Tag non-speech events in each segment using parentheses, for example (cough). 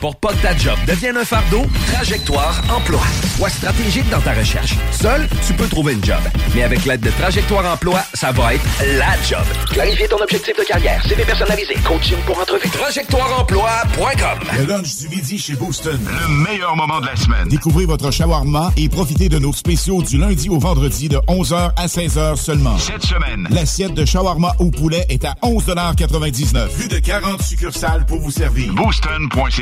Pour pas que ta job devienne un fardeau, Trajectoire Emploi. Sois stratégique dans ta recherche. Seul, tu peux trouver une job. Mais avec l'aide de Trajectoire Emploi, ça va être la job. Clarifier ton objectif de carrière, CV personnalisé, coaching pour entrevue. TrajectoireEmploi.com Le lunch du midi chez Booston. Le meilleur moment de la semaine. Découvrez votre shawarma et profitez de nos spéciaux du lundi au vendredi de 11h à 16h seulement. Cette semaine, l'assiette de shawarma au poulet est à 11,99 Plus de 40 succursales pour vous servir. Booston.ca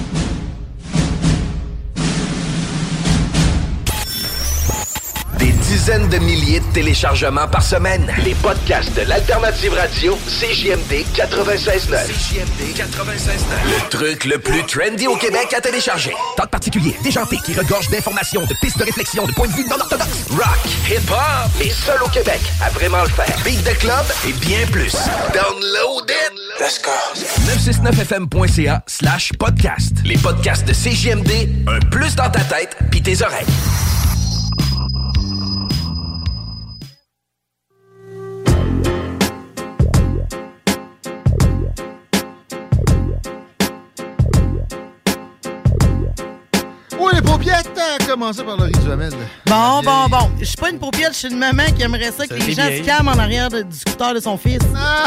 Des dizaines de milliers de téléchargements par semaine. Les podcasts de l'Alternative Radio, CJMD 96.9. CJMD 96.9. Le truc le plus trendy au Québec à télécharger. Tant de particuliers, déjanté, qui regorge d'informations, de pistes de réflexion, de points de vue non orthodoxes. Rock, hip-hop, les seuls au Québec à vraiment le faire. Beat de club et bien plus. Download it! Let's go! 969fm.ca slash podcast. Les podcasts de CJMD, un plus dans ta tête pis tes oreilles. À commencer par Laurie Duhamel. Bon, bon, bon. Je suis pas une paupiette, je suis une maman qui aimerait ça que les gens se calment en arrière de- du scooter de son fils.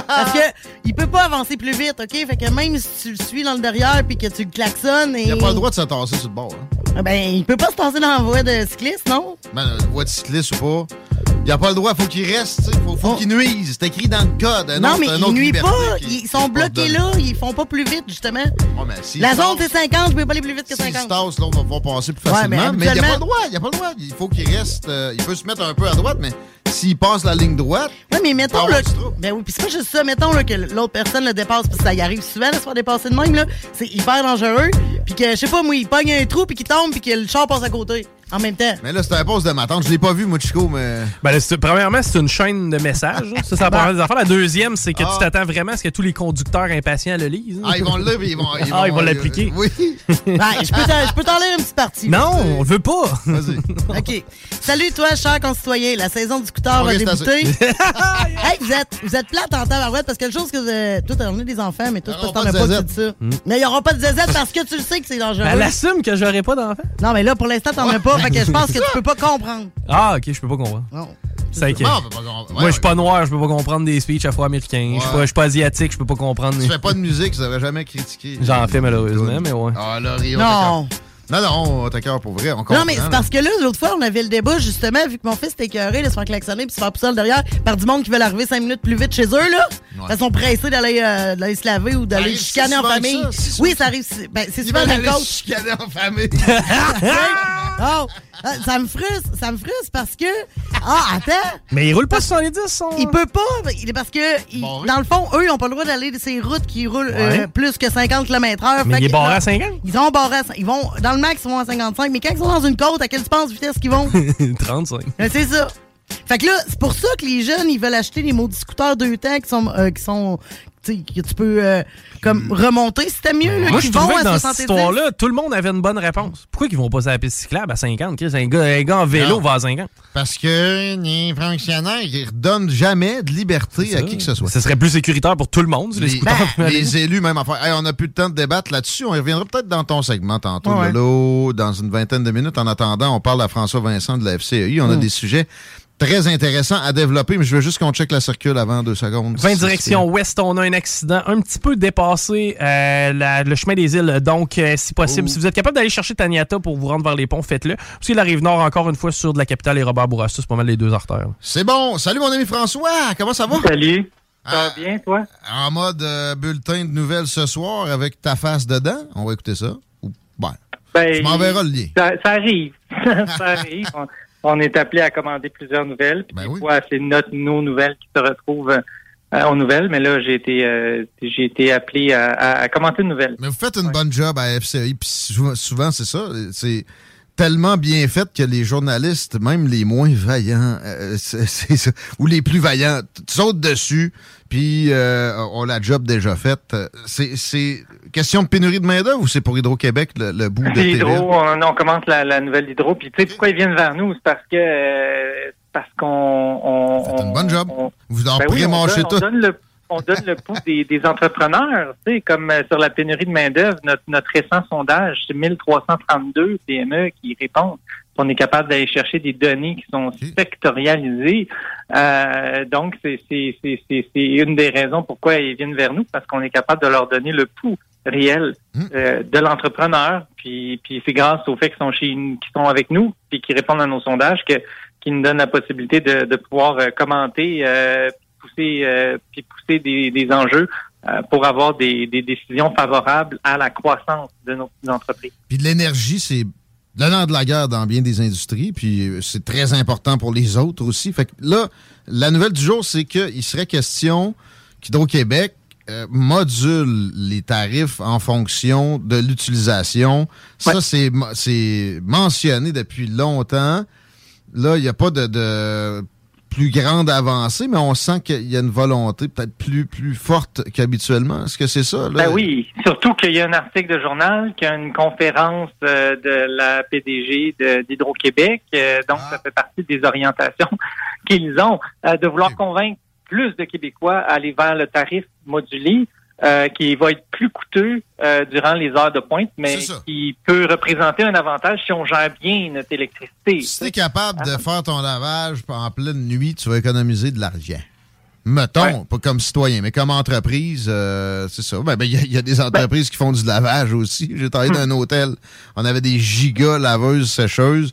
Parce que il peut pas avancer plus vite, OK? Fait que même si tu le suis dans le derrière puis que tu le klaxonnes et... Il a pas le droit de se tasser sur le bord. Hein. Ben, il peut pas se passer dans la voie de cycliste, non? Ben, une voie de cycliste ou pas. Il a pas le droit, faut qu'il reste, sais, faut, faut qu'il nuise. C'est écrit dans le code. Un non, autre- mais un ils autre nuisent liberté pas. qui- Ils sont bloqués là. Ils font pas plus vite, justement. Ouais, mais s'il La zone, c'est 50. Je peux pas aller plus vite que S'il se 50. tasse, là, on va passer plus Ouais, facilement. mais mais, il a pas le droit, il a pas le droit. Il faut qu'il reste. euh, il peut se mettre un peu à droite, mais s'il passe la ligne droite. Oui, mais mettons, là. Ben oui, puis c'est pas juste ça. Mettons, là, que l'autre personne le dépasse, puis ça y arrive souvent de se faire dépasser de même, là. C'est hyper dangereux. Puis que, je sais pas, moi, il pogne un trou, puis qu'il tombe, puis que le char passe à côté. En même temps. Mais là, c'était un poste de ma tante. Je l'ai pas vu, moi, Chico, mais. Ben, là, c'est- premièrement, c'est une chaîne de messages. hein. Ça, c'est la première des affaires. La deuxième, c'est que Ah. tu t'attends vraiment à ce que tous les conducteurs impatients le lisent. Ah, ils vont le lire, puis ils vont. Ils Ah, ils vont euh, l'appliquer. Oui. (laughs) Ben, je peux t'en- je peux t'en lire une petite partie. Non, on le veut pas. Vas-y. (laughs) OK. Salut, toi, cher concitoyen. La saison du scooter Ok, va c'est débuter. assez. (laughs) hey, vous êtes, vous êtes plate en tabarouette parce que le chose que vous êtes... Toi, t'en des enfants, mais toi, Il y t'en aura as pas pas de zézette. dis ça. Mais il n'y aura pas de zézette parce que tu le sais que c'est dangereux. Elle assume que j'aurais pas d'enfant. Non, mais là, pour l'instant, t'en as pas. Fait que je pense que tu peux pas comprendre. Ah, ok, je peux pas comprendre. Non. C'est que- Non, on peut pas comprendre. Ouais, Moi, je suis pas noir, je peux pas comprendre des speeches afro-américains. Je suis Ouais. pas- je suis pas asiatique, je peux pas comprendre. Tu fais pas de musique, tu devrais jamais critiquer. J'en fais malheureusement, mais ouais. Ah, on Non. Non, non, t'as cœur pour vrai. On Non, mais c'est parce que là, l'autre fois, on avait le débat, justement, vu que mon fils était écœuré de se faire klaxonner puis se faire pousser derrière par du monde qui veut arriver cinq minutes plus vite chez eux, là. Ils sont pressés d'aller euh, d'aller se laver ou d'aller arrive chicaner si en famille. ça, si oui, ça arrive. Ben, c'est souvent la cause. chicaner en famille. (laughs) (laughs) Oh, ça me frustre, ça me frustre parce que. Ah, attends! Mais il roule pas 70, son. Il peut pas, il- parce que, il- dans le fond, eux, ils n'ont pas le droit d'aller de ces routes qui roulent euh, plus que 50 km/h. Mais il est barré à 50? Ils sont barrés à Ils vont, dans le max, ils vont à 55, mais quand ils sont dans une côte, à quelle tu penses vitesse qu'ils vont? (laughs) 35. Euh, c'est ça. Fait que là, c'est pour ça que les jeunes, ils veulent acheter des maudits scooters deux temps qui sont, euh, qui sont, que tu peux, euh, comme, remonter. C'était mieux, là, Moi, je trouvais vont que à dans cette 70. histoire-là, tout le monde avait une bonne réponse. Pourquoi ils vont pas sur la piste cyclable à 50? Chris? Un gars, un gars en vélo Non. va à 50. Parce que les fonctionnaires, ils redonnent jamais de liberté à qui que ce soit. Ce serait plus sécuritaire pour tout le monde, les Les, scooters. les élus, même affaire. Hey, on n'a plus le temps de débattre là-dessus. On y reviendra peut-être dans ton segment tantôt, Ouais. Lolo, dans une vingtaine de minutes. En attendant, on parle à François Vincent de la FCI. On a Mm. des sujets très intéressants à développer, mais je veux juste qu'on check la circule avant deux secondes. 20 direction ouest, on a un accident un petit peu dépassé euh, la- le chemin des îles. Donc, euh, si possible, si vous êtes capable d'aller chercher Taniata pour vous rendre vers les ponts, faites-le. Parce que la rive nord, encore une fois, sur de la capitale et Robert Bourassa, c'est pas mal les deux artères. C'est bon. Salut, mon ami François. Comment ça va? Salut. Ça va bien, toi? En mode euh, bulletin de nouvelles ce soir avec ta face dedans. On va écouter ça. Ou, ben, Ben, tu m'enverras le lien. Ça, ça arrive. (laughs) ça arrive. On, est appelé à commander plusieurs nouvelles. Puis des fois, c'est notre, nos nouvelles qui se retrouvent euh, aux nouvelles. Mais là, j'ai été, euh, j'ai été appelé à, à- à commenter une nouvelle. Mais vous faites une bonne job à FCI, puis souvent, souvent, c'est ça. C'est tellement bien fait que les journalistes, même les moins vaillants, euh, c'est (laughs) c'est ça, ou les plus vaillants, sautent dessus, puis euh, ont la job déjà faite. Euh, C'est c'est question de pénurie de main-d'œuvre ou c'est pour Hydro-Québec le, le bout de? Hydro, on, on commence la, la nouvelle d'Hydro. Puis tu sais pourquoi ils viennent vers nous? C'est parce que euh, parce qu'on on, une bonne job. Vous en Ben oui, donne- tout. On donne le, on donne le pouls des, des entrepreneurs, tu sais, comme euh, sur la pénurie de main-d'œuvre, notre, notre récent sondage, c'est 1332 PME qui répondent. On est capable d'aller chercher des données qui sont sectorialisées. Euh, donc, c'est une des raisons pourquoi ils viennent vers nous, parce qu'on est capable de leur donner le pouls réel euh, de l'entrepreneur. Puis, puis c'est grâce au fait qu'ils sont chez qu'ils sont avec nous, puis qu'ils répondent à nos sondages, que qui nous donnent la possibilité de, de pouvoir euh, commenter, euh, pousser, euh, puis pousser des, des enjeux pour avoir des, des décisions favorables à la croissance de nos entreprises. Puis de l'énergie, c'est le nerf de la guerre dans bien des industries, puis c'est très important pour les autres aussi. Fait que là, la nouvelle du jour, c'est qu'il serait question qu'Hydro-Québec euh, module les tarifs en fonction de l'utilisation. Ça, c'est mentionné depuis longtemps. Là, il n'y a pas de, de plus grande avancée, mais on sent qu'il y a une volonté peut-être plus, plus forte qu'habituellement. Est-ce que c'est ça? Là? Ben oui, surtout qu'il y a un article de journal, qu'il y a une conférence euh, de la PDG d'Hydro-Québec, euh, donc ça fait partie des orientations (laughs) qu'ils ont de vouloir convaincre plus de Québécois à aller vers le tarif modulé, euh, qui va être plus coûteux euh, durant les heures de pointe, mais qui peut représenter un avantage si on gère bien notre électricité. Si t'es capable de faire ton lavage en pleine nuit, tu vas économiser de l'argent. Mettons, pas comme citoyen, mais comme entreprise, euh, c'est ça. Ben, ben, Il y, a- il y a des entreprises qui font du lavage aussi. J'ai travaillé dans un hôtel. On avait des gigas laveuses, sécheuses.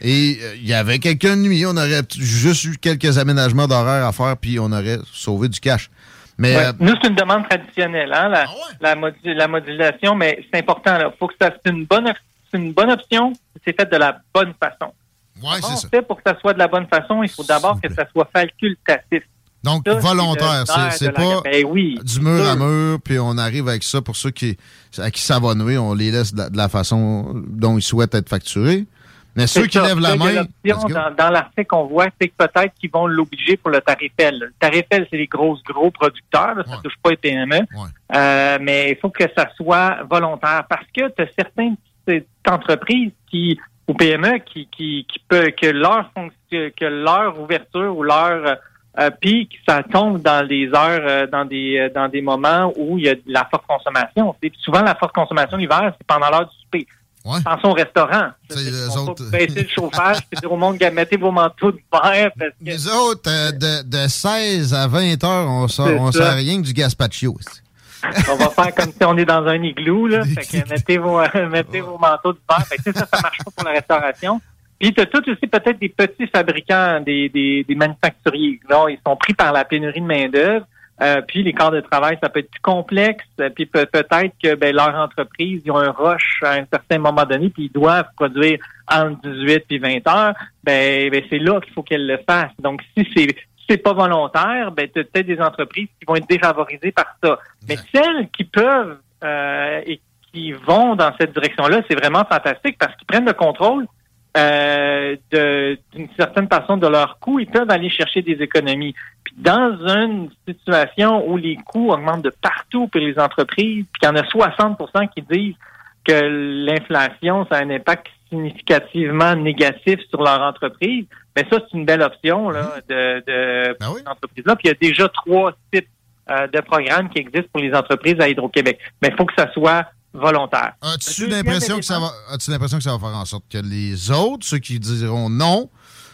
Et euh, il y avait quelqu'un de nuit. On aurait juste eu quelques aménagements d'horaire à faire, puis on aurait sauvé du cash. Mais Ouais. euh, Nous, c'est une demande traditionnelle, hein, la, Ah la, la modulation, mais c'est important. Il faut que ça c'est une bonne c'est une bonne option, c'est fait de la bonne façon. Ouais, on fait pour que ça soit de la bonne façon? Il faut d'abord que ça soit facultatif. donc, Ça, c'est volontaire, c'est c'est pas Ben oui. du mur à mur, puis on arrive avec ça pour ceux qui, à qui ça va nuire, on les laisse de la, de la façon dont ils souhaitent être facturés. Mais ceux qui ça. lèvent la main. Dans, dans l'article qu'on voit, c'est que peut-être qu'ils vont l'obliger pour le tarif L. Le tarif L, c'est les grosses, gros producteurs. là, ça touche pas les PME. Euh, mais il faut que ça soit volontaire parce que tu as certaines petites entreprises qui ou PME qui, qui, qui peut que leur fonction, que leur ouverture ou leur euh, pic, ça tombe dans des heures, euh, dans des euh, dans des moments où il y a de la forte consommation. Souvent la forte consommation l'hiver, c'est pendant l'heure du souper. Pensons au restaurant. Ils vont pas baisser le chauffage et dire au monde mettez vos manteaux de verre parce que Nous autres, euh, de, de 16 à 20 heures, on sort, C'est on sort rien que du gazpacho. on va faire comme si on est dans un igloo, là. (laughs) Fait que mettez vos, mettez vos manteaux d'hiver. Fait que ça, ça marche pas pour la restauration. Puis tu as tout aussi peut-être des petits fabricants, des, des, des manufacturiers. Là, ils sont pris par la pénurie de main-d'œuvre. Euh, puis les corps de travail, ça peut être plus complexe. Puis peut- peut-être que ben, leur entreprise, ils ont un rush à un certain moment donné, puis ils doivent produire entre 18 puis 20 heures. Ben, ben c'est là qu'il faut qu'elles le fassent. Donc si c'est si c'est pas volontaire, ben peut-être des entreprises qui vont être défavorisées par ça. Mais celles qui peuvent euh, et qui vont dans cette direction-là, c'est vraiment fantastique parce qu'ils prennent le contrôle euh, d'une certaine façon de leurs coûts, ils peuvent aller chercher des économies. Puis dans une situation où les coûts augmentent de partout pour les entreprises, puis qu'il y en a 60% qui disent que l'inflation, ça a un impact significativement négatif sur leur entreprise, mais ça, c'est une belle option là, de, de pour ces entreprises-là. Puis il y a déjà trois types euh, de programmes qui existent pour les entreprises à Hydro-Québec. Mais il faut que ça soit volontaire. As-tu l'impression que ça va, as-tu l'impression que ça va faire en sorte que les autres, ceux qui diront non,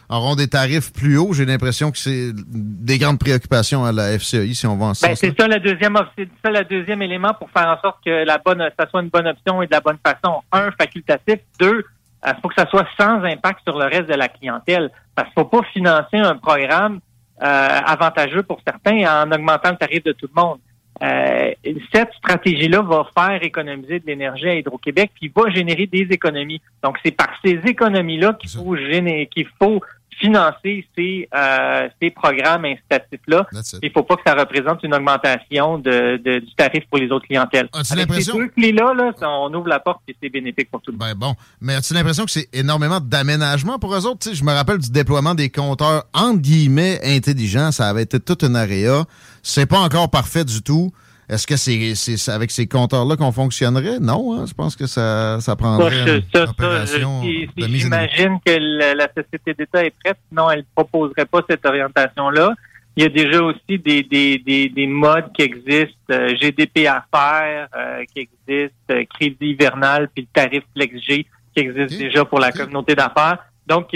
auront des tarifs plus hauts? J'ai l'impression que c'est des grandes préoccupations à la FCI si on va en Ben, c'est ça le deuxième ça le deuxième élément pour faire en sorte que la bonne ça soit une bonne option et de la bonne façon. Un, facultatif. Deux, il faut que ça soit sans impact sur le reste de la clientèle. Parce qu'il faut pas financer un programme euh, avantageux pour certains en augmentant le tarif de tout le monde. Euh, cette stratégie-là va faire économiser de l'énergie à Hydro-Québec, puis va générer des économies. Donc, c'est par ces économies-là qu'il faut générer, qu'il faut financer ces, euh, ces programmes incitatifs-là. Il faut pas que ça représente une augmentation de, de- du tarif pour les autres clientèles. As-tu Avec ces l'impression- deux clés-là, là, on ouvre la porte et c'est bénéfique pour tout le monde. Ben bon. Mais as-tu l'impression que c'est énormément d'aménagement pour eux autres? Tu sais, je me rappelle du déploiement des compteurs entre guillemets intelligents. Ça avait été toute une area. C'est pas encore parfait du tout. Est-ce que c'est avec ces compteurs-là qu'on fonctionnerait? Non, hein? je pense que ça, ça prendrait une ça, ça, opération. J'imagine que la, la Société d'État est prête, sinon elle ne proposerait pas cette orientation-là. Il y a déjà aussi des, des, des, des modes qui existent, euh, GDP à faire euh, qui existe, euh, crédit hivernal, puis le tarif FlexG qui existe déjà pour la communauté d'affaires. Donc,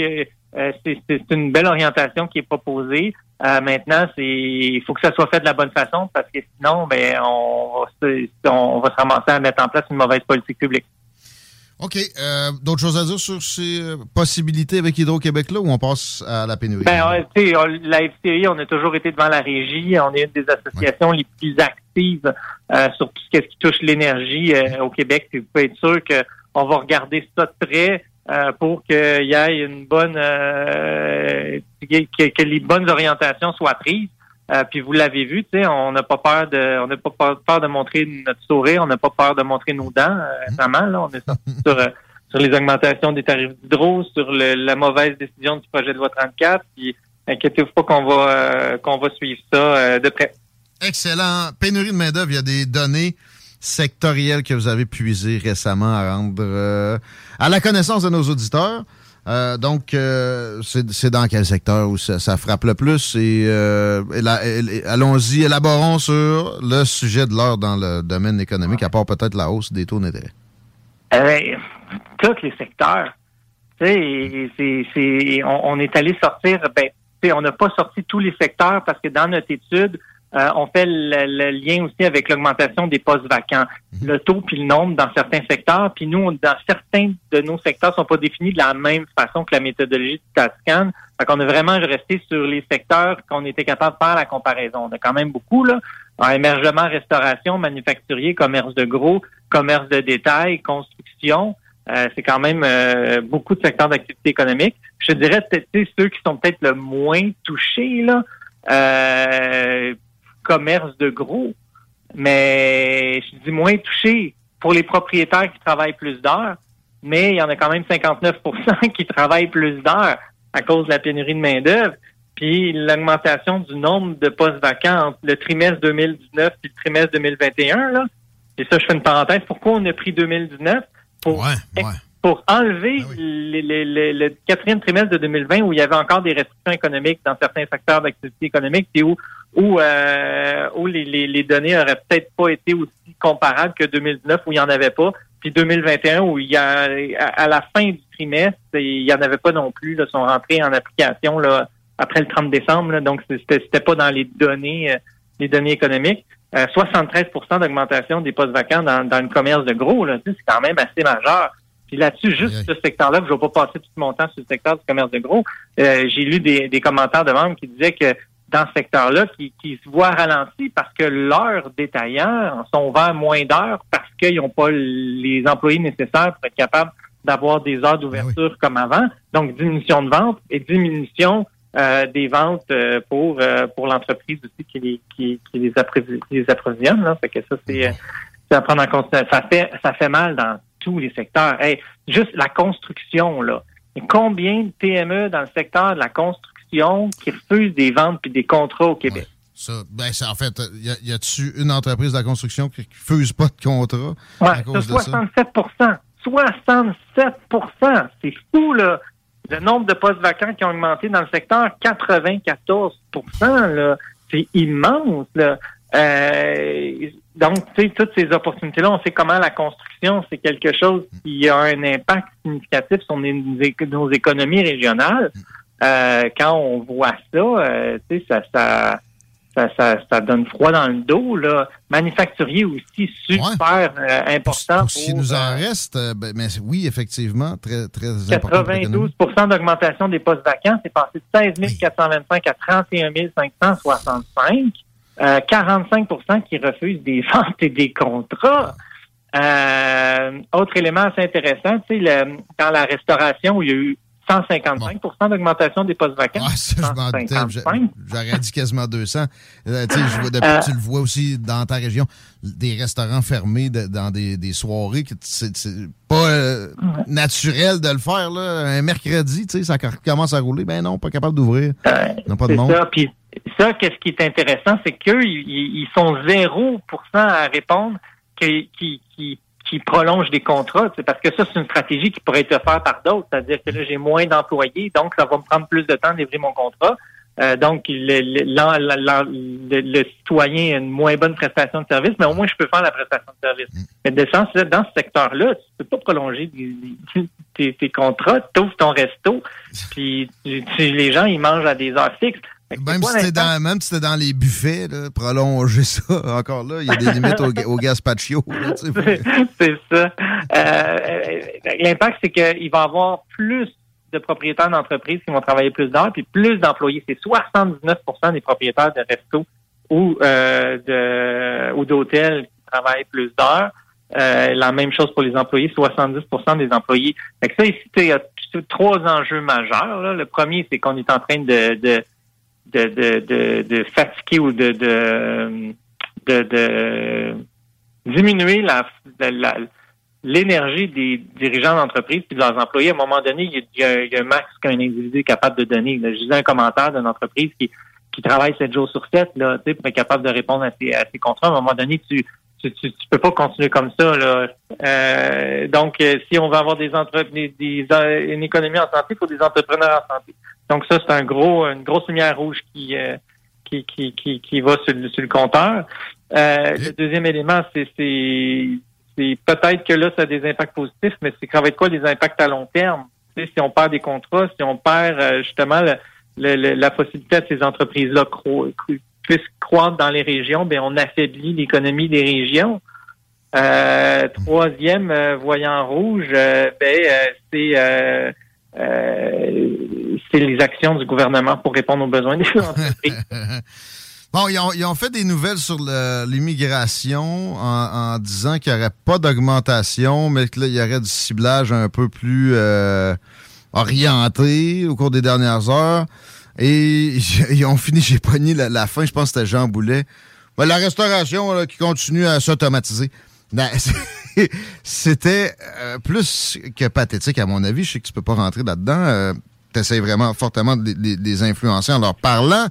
euh, c'est une belle orientation qui est proposée. Euh, maintenant, c'est il faut que ça soit fait de la bonne façon parce que sinon, ben, on va se, on va se ramasser à mettre en place une mauvaise politique publique. OK. euh, D'autres choses à dire sur ces euh, possibilités avec Hydro-Québec-là ou on passe à la pénurie? Ben, tu la FCI, on a toujours été devant la régie. On est une des associations les plus actives euh, sur tout ce qui touche l'énergie euh, au Québec. Puis vous pouvez être sûr qu'on va regarder ça de près euh, pour qu'il y ait une bonne euh, que, que les bonnes orientations soient prises. Euh, puis vous l'avez vu, tu sais, on n'a pas peur de, on n'a pas peur- de montrer notre sourire, on n'a pas peur de montrer nos dents. Euh, récemment, là, on est (laughs) sur sur les augmentations des tarifs d'hydro, sur le- la mauvaise décision du projet de loi 34. Puis inquiétez-vous pas qu'on va qu'on va suivre ça de près. Excellent. Pénurie de main-d'œuvre, il y a des données sectorielles que vous avez puisées récemment à rendre euh, à la connaissance de nos auditeurs. Euh, donc, euh, c'est dans quel secteur où ça, frappe le plus? Et euh, éla- él- allons-y, élaborons sur le sujet de l'heure dans le domaine économique, à part peut-être la hausse des taux d'intérêt. Euh, tous les secteurs. On, est allé sortir, ben, on n'a pas sorti tous les secteurs parce que dans notre étude, euh, on fait le, le lien aussi avec l'augmentation des postes vacants, le taux puis le nombre dans certains secteurs. Puis nous, dans certains de nos secteurs, sont pas définis de la même façon que la méthodologie du TASCAN. Fait qu'on a vraiment resté sur les secteurs qu'on était capable de faire la comparaison. On a quand même beaucoup là. En émergement, restauration, manufacturier, commerce de gros, commerce de détail, construction. Euh, c'est quand même euh, beaucoup de secteurs d'activité économique. Je te dirais peut-être ceux qui sont peut-être le moins touchés, là, euh, commerce de gros, mais je dis moins touchés pour les propriétaires qui travaillent plus d'heures, mais il y en a quand même 59% (laughs) qui travaillent plus d'heures à cause de la pénurie de main-d'œuvre. Puis l'augmentation du nombre de postes vacants entre le trimestre 2019 et le trimestre 2021, là, et ça, je fais une parenthèse. Pourquoi on a pris 2019? Pour, pour enlever les- le quatrième trimestre de 2020 où il y avait encore des restrictions économiques dans certains secteurs d'activité économique et où, où, euh, où les, les- les données auraient peut-être pas été aussi comparables que 2019 où il n'y en avait pas. Puis 2021 où il y a, à, à la fin du trimestre, il n'y en avait pas non plus, là, sont rentrés en application là, après le 30 décembre. là. donc, c'était c'était pas dans les données, euh, les données économiques. euh, 73% d'augmentation des postes vacants dans, dans le commerce de gros. Là, c'est quand même assez majeur. Puis là-dessus, juste ce secteur-là, je ne vais pas passer tout mon temps sur le secteur du commerce de gros. euh, J'ai lu des, des commentaires de membres qui disaient que dans ce secteur-là, qui, qui se voient ralentis parce que leurs détaillants sont ouverts moins d'heures parce qu'ils n'ont pas les employés nécessaires pour être capables d'avoir des heures d'ouverture comme avant. Donc, diminution de vente et diminution euh, des ventes euh, pour euh, pour l'entreprise aussi qui les qui, qui les, approvisionne. Là. Fait que ça, c'est à prendre en compte. Ça fait ça fait mal dans tous les secteurs. Hey, juste la construction, là. Combien de PME dans le secteur de la construction qui refusent des ventes puis des contrats au Québec? Ça, ben, ça, en fait, y a-tu une entreprise de la construction qui ne fuse pas de contrat Ouais, à cause de ça? 67 67 C'est fou, là. Le nombre de postes vacants qui ont augmenté dans le secteur, 94 là. C'est immense, là. Euh, donc, tu sais, toutes ces opportunités-là, on sait comment la construction, c'est quelque chose qui a un impact significatif sur nos, nos économies régionales. Euh, quand on voit ça, euh, ça, ça, ça, ça, ça donne froid dans le dos. Là. Manufacturier aussi super euh, important. S'il pour, nous en reste, ben, mais oui, effectivement, très, très important. pour l'économie. 92% d'augmentation des postes vacants. C'est passé de 16 425 à 31 565. Euh, 45% qui refusent des (laughs) ventes et des contrats. Autre élément assez intéressant, tu sais, le- dans la restauration, où il y a eu 155% d'augmentation des postes vacants. Ah, ça, je m'en doutais. J'a- 155. J'aurais dit quasiment 200. Euh, tu sais, je vois depuis- Euh, tu le vois aussi dans ta région, des restaurants fermés de- dans des, des soirées. que C'est pas euh, naturel de le faire. Là. Un mercredi, ça commence à rouler. Ben non, pas capable d'ouvrir. Non, pas de monde. ça. Puis ça, qu'est-ce qui est intéressant, c'est qu'eux, ils, ils sont 0% à répondre qui, qui, qui, qui prolongent des contrats. sais, Parce que ça, c'est une stratégie qui pourrait être faite par d'autres. C'est-à-dire que là, j'ai moins d'employés, donc ça va me prendre plus de temps d'ouvrir mon contrat. Euh, donc, le, citoyen a une moins bonne prestation de service, mais au moins, je peux faire la prestation de service. Mais de sens, là, dans ce secteur-là, tu peux pas prolonger tes, tes contrats, tu ouvres ton resto, (laughs) puis tu- tu- les gens, ils mangent à des heures fixes. Même si t'es dans, même si t'es dans les buffets, là, prolonger ça, (laughs) encore là, il y a des (laughs) limites au, au là, (laughs) c'est ça. Euh, euh, L'impact, c'est qu'il va y avoir plus de propriétaires d'entreprises qui vont travailler plus d'heures, puis plus d'employés. C'est 79% des propriétaires de restos ou euh, de ou d'hôtels qui travaillent plus d'heures. Euh, la même chose pour les employés, 70% des employés. Fait que ça, ici, il y a trois enjeux majeurs. là. Le premier, c'est qu'on est en train de, de, de, de, de, fatiguer ou de, de, de, diminuer la, l'énergie des dirigeants d'entreprise et de leurs employés. À un moment donné, il y a, un max qu'un individu est capable de donner. Là, je disais un commentaire d'une entreprise qui, qui travaille 7 jours sur 7 là, pour être capable de répondre à ses, à contrats. À un moment donné, tu tu, peux pas continuer comme ça. Là. Euh, donc, euh, si on veut avoir des entreprises, des- une économie en santé, il faut des entrepreneurs en santé. Donc ça, c'est un gros, une grosse lumière rouge qui, euh, qui, qui, qui, qui va sur le, sur le compteur. Euh, Le deuxième élément, c'est, peut-être que là, ça a des impacts positifs, mais c'est ça va être quoi les impacts à long terme? Tu sais, si on perd des contrats, si on perd euh, justement le- le- le- la possibilité à ces entreprises-là cro- puissent croître dans les régions, ben on affaiblit l'économie des régions. Euh, troisième euh, voyant rouge, euh, ben euh, c'est euh, euh, c'est les actions du gouvernement pour répondre aux besoins des (laughs) entreprises. Bon, ils ont, ils ont fait des nouvelles sur l'immigration en, en disant qu'il n'y aurait pas d'augmentation, mais que là, il y aurait du ciblage un peu plus euh, orienté au cours des dernières heures. Et (laughs) ils ont fini, j'ai pogné la, la fin, je pense que c'était Jean Boulet. Ben, la restauration là, qui continue à s'automatiser. Ben, (laughs) C'était euh, plus que pathétique, à mon avis. Je sais que tu peux pas rentrer là-dedans. tu essaies vraiment fortement de les, influencer en leur parlant.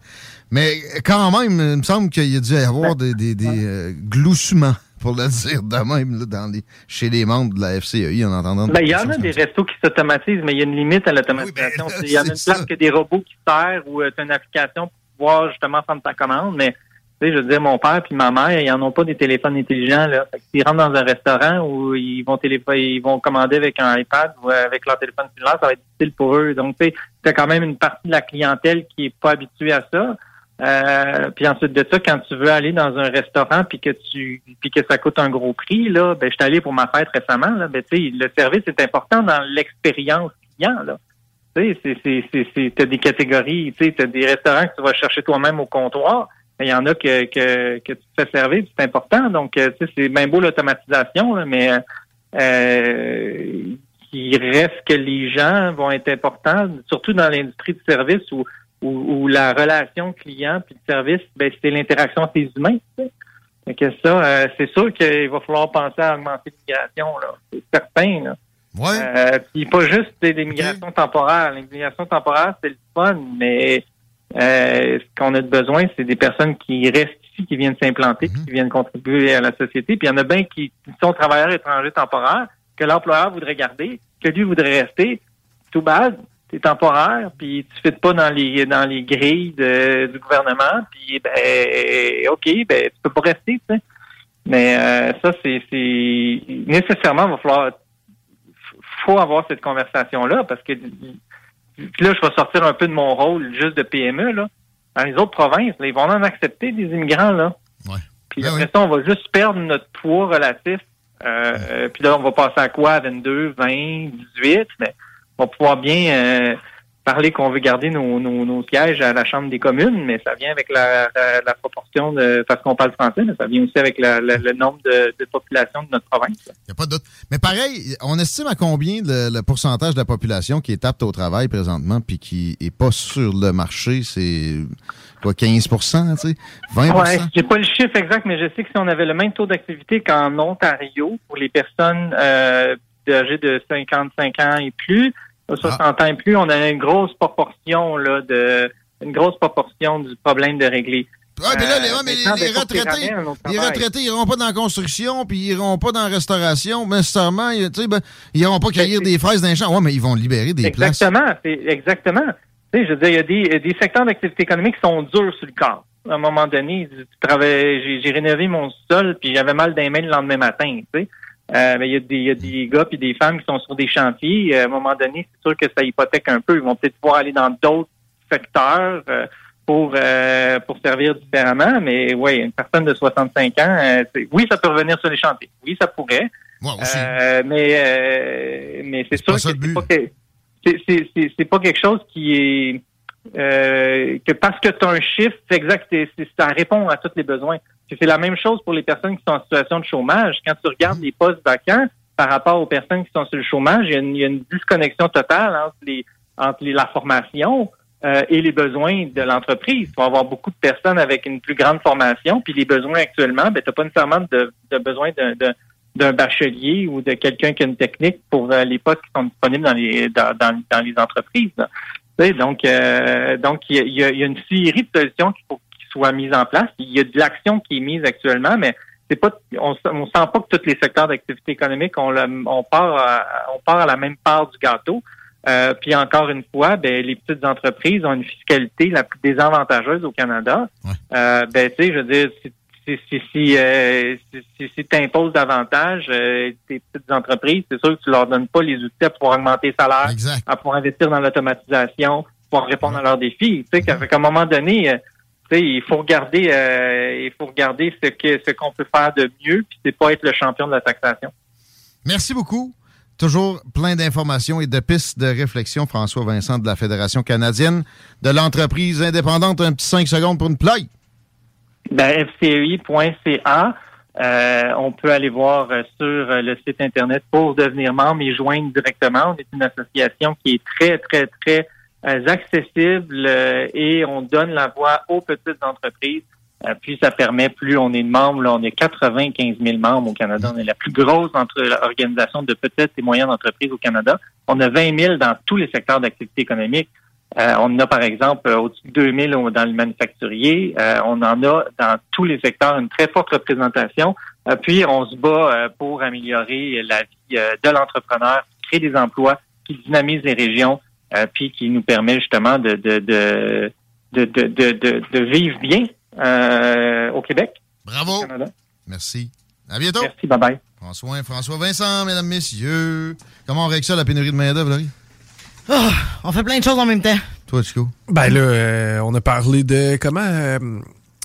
Mais quand même, il me semble qu'il y a dû y avoir des, des, des, euh, gloussements, (laughs) pour le dire de même, là, dans les, chez les membres de la FCEI en entendant. Ben, il y en a des restos qui s'automatisent, mais il y a une limite à l'automatisation. il y en a une place que des robots qui servent ou tu as une application pour pouvoir justement prendre ta commande, mais tu sais, je veux dire, mon père puis ma mère, ils n'en ont pas des téléphones intelligents. Là. Fait rentrent dans un restaurant où ils vont ils vont commander avec un iPad ou avec leur téléphone cellulaire, ça va être difficile pour eux. Donc, tu sais, t'as quand même une partie de la clientèle qui est pas habituée à ça. Euh, puis ensuite de ça, quand tu veux aller dans un restaurant puis que tu puis que ça coûte un gros prix, là, ben je suis allé pour ma fête récemment, là, ben tu sais, le service est important dans l'expérience client, là. Tu sais, c'est c'est c'est t'as des catégories, tu sais, t'as des restaurants que tu vas chercher toi-même au comptoir, il y en a que que que tu te fais servir, c'est important. Donc euh, tu sais, c'est bien beau l'automatisation, là, mais euh, il reste que les gens vont être importants, surtout dans l'industrie du service où où, où la relation client puis le service, ben c'est l'interaction avec les humains. Tu sais. Fait que ça, euh, c'est sûr qu'il va falloir penser à augmenter l'immigration, là. C'est certain, là. Ouais. Euh, puis pas juste des, des migrations temporaires. L'immigration temporaire, c'est le fun, mais euh, ce qu'on a de besoin, c'est des personnes qui restent ici, qui viennent s'implanter, puis qui viennent contribuer à la société. Puis il y en a bien qui, sont travailleurs étrangers temporaires, que l'employeur voudrait garder, que lui voudrait rester. Tout bad, c'est temporaire, puis tu fais pas dans les dans les grilles de- du gouvernement, puis ben ok, ben tu peux pas rester, tu sais. Mais euh, ça, c'est nécessairement il va falloir faut avoir cette conversation-là parce que là, je vais sortir un peu de mon rôle juste de PME, là. Dans les autres provinces, là, ils vont en accepter des immigrants, là. Puis après ça, on va juste perdre notre poids relatif. Euh, Puis là, on va passer à quoi? À 22, 20, 18, mais on va pouvoir bien euh, parler qu'on veut garder nos, nos, nos sièges à la Chambre des communes, mais ça vient avec la, la, la proportion de parce qu'on parle français, mais ça vient aussi avec la- le nombre de, de population de notre province. Il n'y a pas de doute. Mais pareil, on estime à combien le, le pourcentage de la population qui est apte au travail présentement puis qui est pas sur le marché? C'est quoi, 15 tu sais? 20 Ouais, j'ai pas le chiffre exact, mais je sais que si on avait le même taux d'activité qu'en Ontario pour les personnes euh, âgées de 55 ans et plus, 60 ans et plus, on a une grosse proportion là de une grosse proportion du problème de régler. Mais là, les, Euh, ouais, mais les- les retraités, les retraités, ils iront pas dans la construction, puis ils iront pas dans la restauration, mais nécessairement, ils, ben, ils iront pas cueillir des fraises dans les champs. Ouais, mais ils vont libérer des places. Exactement, exactement. Tu sais, je veux dire, il y a des, des secteurs d'activité économique qui sont durs sur le corps. À un moment donné, j'ai rénové mon sol, puis j'avais mal d'un le lendemain matin. Tu sais, Euh, mais il y a des, il y a des gars puis des femmes qui sont sur des chantiers. Euh, À un moment donné, c'est sûr que ça hypothèque un peu. Ils vont peut-être pouvoir aller dans d'autres secteurs euh, pour euh, pour servir différemment. Mais oui, une personne de 65 ans, euh, oui, ça peut revenir sur les chantiers. Oui, ça pourrait. Euh, mais euh, mais c'est sûr que c'est pas, que- pas quelque chose qui est euh, que parce que tu as un chiffre, c'est exact, ça répond à tous les besoins. C'est la même chose pour les personnes qui sont en situation de chômage. Quand tu regardes les postes vacants par rapport aux personnes qui sont sur le chômage, il y a une, il y a une disconnexion totale entre les entre les- la formation euh, et les besoins de l'entreprise. Tu vas avoir beaucoup de personnes avec une plus grande formation, puis les besoins actuellement, ben, tu n'as pas nécessairement de, de besoin d'un bachelier ou de quelqu'un qui a une technique pour euh, les postes qui sont disponibles dans les dans, dans, les entreprises. Donc, euh, donc il y a, il y a- il y a une série de solutions qu'il faut qu'ils soient mises en place. Il y a de l'action qui est mise actuellement, mais c'est pas, on, on sent pas que tous les secteurs d'activité économique on, le- on part, à, on part à la même part du gâteau. Euh, puis encore une fois, ben, les petites entreprises ont une fiscalité la plus désavantageuse au Canada. Euh, ben, tu sais, je veux dire, si si si si, euh, si, si, si t'imposes davantage euh, tes petites entreprises, c'est sûr que tu leur donnes pas les outils à pouvoir augmenter les salaires, à pouvoir investir dans l'automatisation, pouvoir répondre à leurs défis. Tu sais, qu'à un moment donné, euh, tu sais, il faut regarder, il faut regarder ce que ce qu'on peut faire de mieux, puis c'est pas être le champion de la taxation. Merci beaucoup. Toujours plein d'informations et de pistes de réflexion. François Vincent de la Fédération canadienne de l'entreprise indépendante. Un petit 5 secondes pour une play. Ben, fci.ca. Euh, on peut aller voir euh, sur euh, le site Internet pour devenir membre et joindre directement. On est une association qui est très, très, très euh, accessible euh, et on donne la voix aux petites entreprises. Euh, puis ça permet, plus on est de membres, là, on est 95 000 membres au Canada. On est la plus grosse entre, organisation de petites et moyennes entreprises au Canada. On a 20 000 dans tous les secteurs d'activité économique. Euh, on en a, par exemple, euh, au-dessus de 2000 au- dans le manufacturier. Euh, on en a dans tous les secteurs une très forte représentation. Euh, puis, on se bat euh, pour améliorer la vie euh, de l'entrepreneur, créer des emplois, qui dynamise les régions, euh, puis qui nous permet justement de, de, de, de, de, de, de- vivre bien euh, au Québec. Bravo. Merci. À bientôt. Merci, bye-bye. François, François Vincent, mesdames, messieurs. Comment on règle ça, la pénurie de main-d'œuvre, Laurie? Ah, on fait plein de choses en même temps. Toi, Chico? Ben là, euh, on a parlé de comment... euh,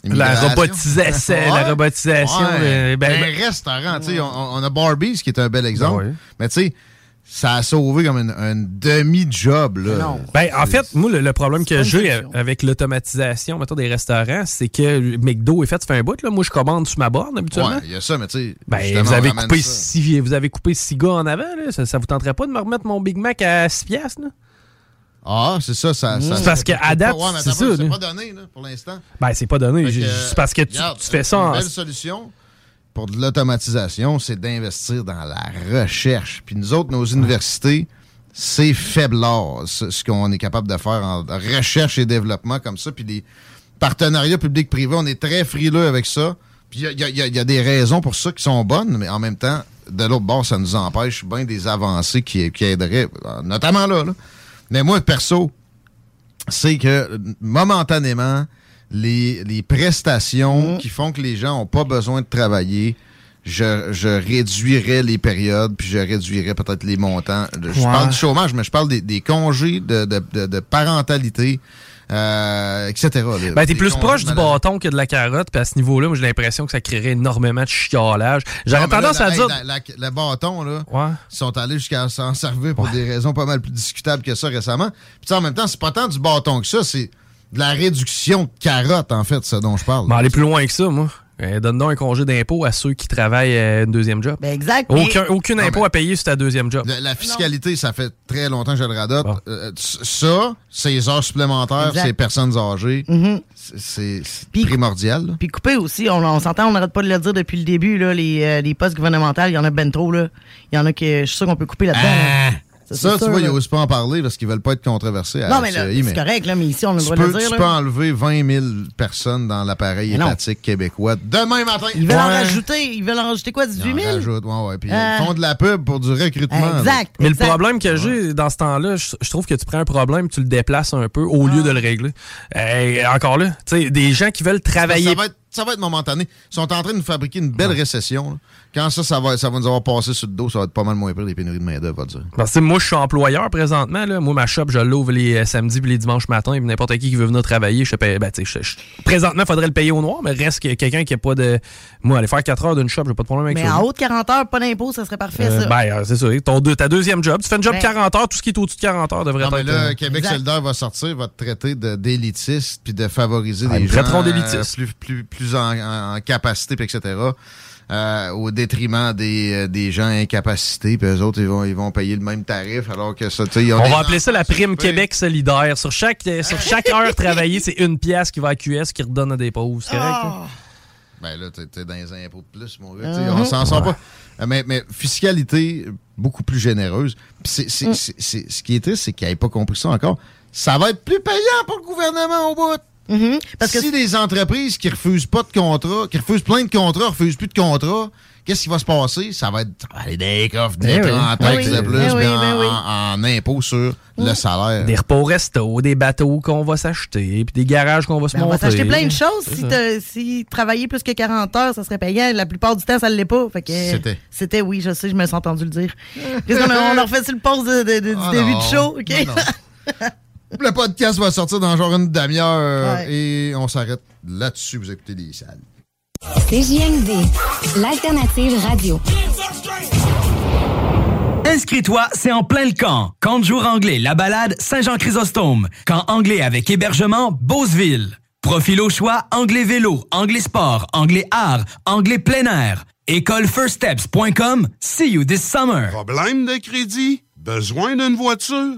la robotisation. La robotisation. Ouais. euh, ben, un ben- restaurant, tu sais, on, on a Barbies qui est un bel exemple. Ouais. Mais tu sais, ça a sauvé comme une, un demi-job. là. Ben, en fait, moi, le, le problème que j'ai avec l'automatisation mettons, des restaurants, c'est que McDo est fait, ça fait un bout. Là. Moi, je commande sur ma borne habituellement. Ouais, il y a ça, mais tu sais. Ben, vous avez, coupé ça. six, vous avez coupé six gars en avant. Là. Ça, ça vous tenterait pas de me remettre mon Big Mac à 6 piastres? Là? Ah, c'est ça, ça. ça C'est parce qu'à date, Ouais, c'est ça, C'est pas donné, là, pour l'instant. Ben, c'est pas donné. C'est parce que tu, regarde, tu fais ça Une en... belle solution pour de l'automatisation, c'est d'investir dans la recherche. Puis nous autres, nos universités, c'est faiblard, ce, qu'on est capable de faire en recherche et développement comme ça. Puis les partenariats publics-privés, on est très frileux avec ça. Puis il y y y a des raisons pour ça qui sont bonnes, mais en même temps, de l'autre bord, ça nous empêche bien des avancées qui, qui aideraient, notamment là, là. Mais moi, perso, c'est que momentanément, les, les prestations qui font que les gens n'ont pas besoin de travailler, je, je réduirais les périodes, puis je réduirais peut-être les montants. Je Ouais. parle du chômage, mais je parle des, des congés de, de- de- de parentalité, euh, etc. là. Ben, t'es plus proche du bâton que de la carotte, puis à ce niveau-là, moi, j'ai l'impression que ça créerait énormément de chiolage. J'aurais là, tendance à hey, dire... le bâton, là, Ouais. ils sont allés jusqu'à s'en servir pour des raisons pas mal plus discutables que ça récemment. Puis en même temps, c'est pas tant du bâton que ça, c'est de la réduction de carottes, en fait, ce dont je parle. Mais aller plus loin que ça, moi. Euh, donne donc un congé d'impôt à ceux qui travaillent euh, une deuxième job. Ben, exact. Aucun, aucun Non, impôt à payer sur ta deuxième job. La, la fiscalité, ça fait très longtemps que je le radote. Bon. Euh, ça, ces heures supplémentaires, Exact. ces personnes âgées, Mhm. c'est- primordial. Puis couper aussi, on, on s'entend, on n'arrête pas de le dire depuis le début, là, les, euh, les postes gouvernementaux, il y en a ben trop. là. Il y en a que je suis sûr qu'on peut couper là-dedans. là. Ça, tu vois, ils n'osent pas en parler parce qu'ils veulent pas être controversés. à Non, mais là, c'est correct, là, mais ici, on le droit peux, de le dire. tu là. peux enlever 20 000 personnes dans l'appareil étatique québécois demain matin. Ils veulent en rajouter, ils veulent en rajouter quoi, 18 Ils en 000? rajoutent, ouais, ouais. Puis Euh. ils font de la pub pour du recrutement. Exact. Mais le problème que j'ai dans ce temps-là, je, je trouve que tu prends un problème, tu le déplaces un peu au lieu de le régler. Euh, encore là, tu sais, des gens qui veulent travailler. Ça va, être, ça va être momentané. Ils sont en train de nous fabriquer une belle récession. là. Quand ça, ça va, ça va nous avoir passé sur le dos, ça va être pas mal moins pire les pénuries de main-d'œuvre, va dire. Parce que moi, je suis employeur présentement. Là. Moi, ma shop, je l'ouvre les euh, samedis puis les dimanches matin. Puis n'importe qui qui veut venir travailler, je paye. Ben, tu sais, je- je- présentement, il faudrait le payer au noir, mais reste que quelqu'un qui n'a pas de. Moi, aller faire 4 heures d'une shop, j'ai pas de problème avec Mais ça. en haut de 40 heures, pas d'impôt, ça serait parfait, Euh, ça. ben, euh, c'est ça. Ton deux- ta deuxième job. Tu fais une job Ben. 40 heures, tout ce qui est au-dessus de 40 heures devrait Non, mais être. là, euh, Québec Exact. solidaire va sortir, va te traiter d'élitiste puis de favoriser Ah, des gens euh, d'élitiste. plus, plus, plus en, capacité, puis etc., euh, au détriment des, euh, des gens incapacités, puis eux autres, ils vont, ils vont payer le même tarif, alors que ça, tu sais, ils ont On va appeler ça la prime. Québec solidaire. Sur chaque, euh, sur chaque heure travaillée, c'est une pièce qui va à QS qui redonne à des pauvres. C'est correct? Ah. Ben là, t'es t'es dans les impôts de plus, mon gars. tu sais, On s'en sort pas. Mais, mais fiscalité beaucoup plus généreuse. Puis c'est- c'est- c'est- c'est- ce qui est triste, c'est qu'ils n'avaient pas compris ça encore. Ça va être plus payant pour le gouvernement au bout. Mhm. Parce que si les entreprises qui refusent pas de contrat, qui refusent plein de contrats, refusent plus de contrats, qu'est-ce qui va se passer? Ça va être ça va aller des coffres Eh d'État oui. en taxes Eh de oui. plus, Eh oui, puis en, ben oui. en- en impôts sur le salaire. Des repas au resto, des bateaux qu'on va s'acheter, puis des garages qu'on va se Ben, on va monter. s'acheter plein de choses. Si, si travailler plus que 40 heures, ça serait payant. La plupart du temps, ça ne l'est pas. Que, C'était. C'était, oui, je sais, je me suis entendu le dire. On a refait sur le pause de, de- de- du Ah début non. du show, OK? (laughs) Le podcast va sortir dans genre une demi-heure Ouais. et on s'arrête là-dessus. Vous écoutez les salles. CJMD, l'alternative radio. Inscris-toi, c'est en plein le camp. Camp de jour anglais, la balade Saint-Jean-Chrysostome. Camp anglais avec hébergement Beauceville. Profil au choix, anglais vélo, anglais sport, anglais art, anglais plein air. Écolefirststeps.com. See you this summer. Problème de crédit? Besoin d'une voiture?